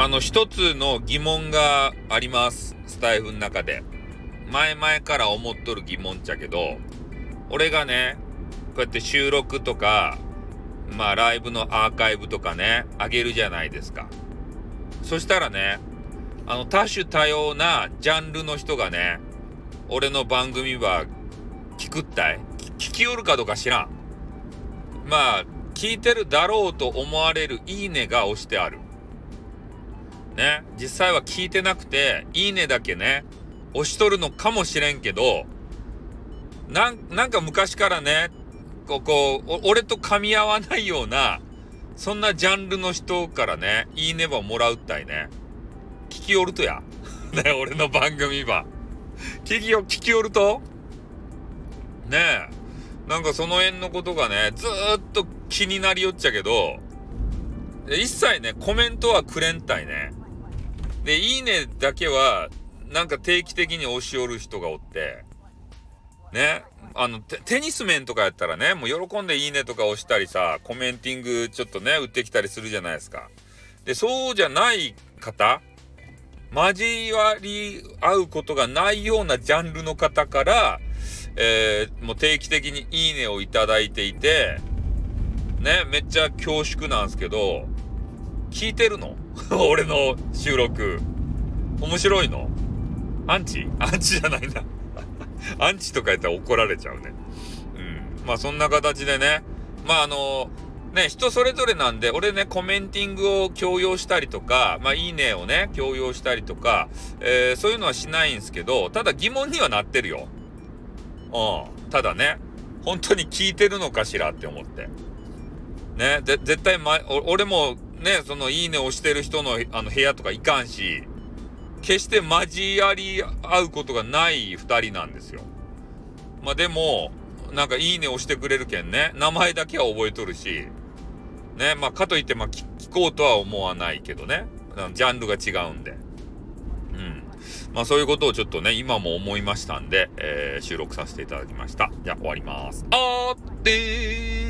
あの、一つの疑問があります。スタイフの中で。前々から思っとる疑問っちゃけど、俺がね、こうやって収録とか、まあライブのアーカイブとかね、あげるじゃないですか。そしたらね、あの多種多様なジャンルの人がね、俺の番組は聞くったい聞きよるかどうか知らん。まあ、聞いてるだろうと思われるいいねが押してある。ね、実際は聞いてなくて、いいねだけね、押しとるのかもしれんけど、なん、なんか昔からね、ここ、俺と噛み合わないような、そんなジャンルの人からね、いいねばもらうったいね。聞きおるとや。ね、俺の番組ば。聞きよ、聞きおると？ねえ。なんかその辺のことがね、ずっと気になりよっちゃけど、一切ね、コメントはくれんたいね。で、いいねだけは、なんか定期的に押し寄る人がおって、ね。あの、テニス面とかやったらね、もう喜んでいいねとか押したりさ、コメンティングちょっとね、売ってきたりするじゃないですか。で、そうじゃない方、交わり合うことがないようなジャンルの方から、えー、もう定期的にいいねをいただいていて、ね、めっちゃ恐縮なんですけど、聞いてるの？俺の収録。面白いの？アンチ？アンチじゃないな アンチとか言ったら怒られちゃうね。うん。まあそんな形でね。まああのね、人それぞれなんで、俺ね、コメンティングを強要したりとか、まあ、いいねをね、強要したりとか、えー、そういうのはしないんですけど、ただ疑問にはなってるよ。うん。ただね、本当に聞いてるのかしらって思って。ね、絶対、ま、俺もね、そのいいねをしてる人のあの部屋とか行かんし、決して交わり合うことがない二人なんですよ。まあでも、なんかいいねをしてくれるけんね、名前だけは覚えとるし、ね、まあかといってまあ聞こうとは思わないけどね、ジャンルが違うんで。うん。まあそういうことをちょっとね、今も思いましたんで、えー、収録させていただきました。じゃあ終わります。あーってー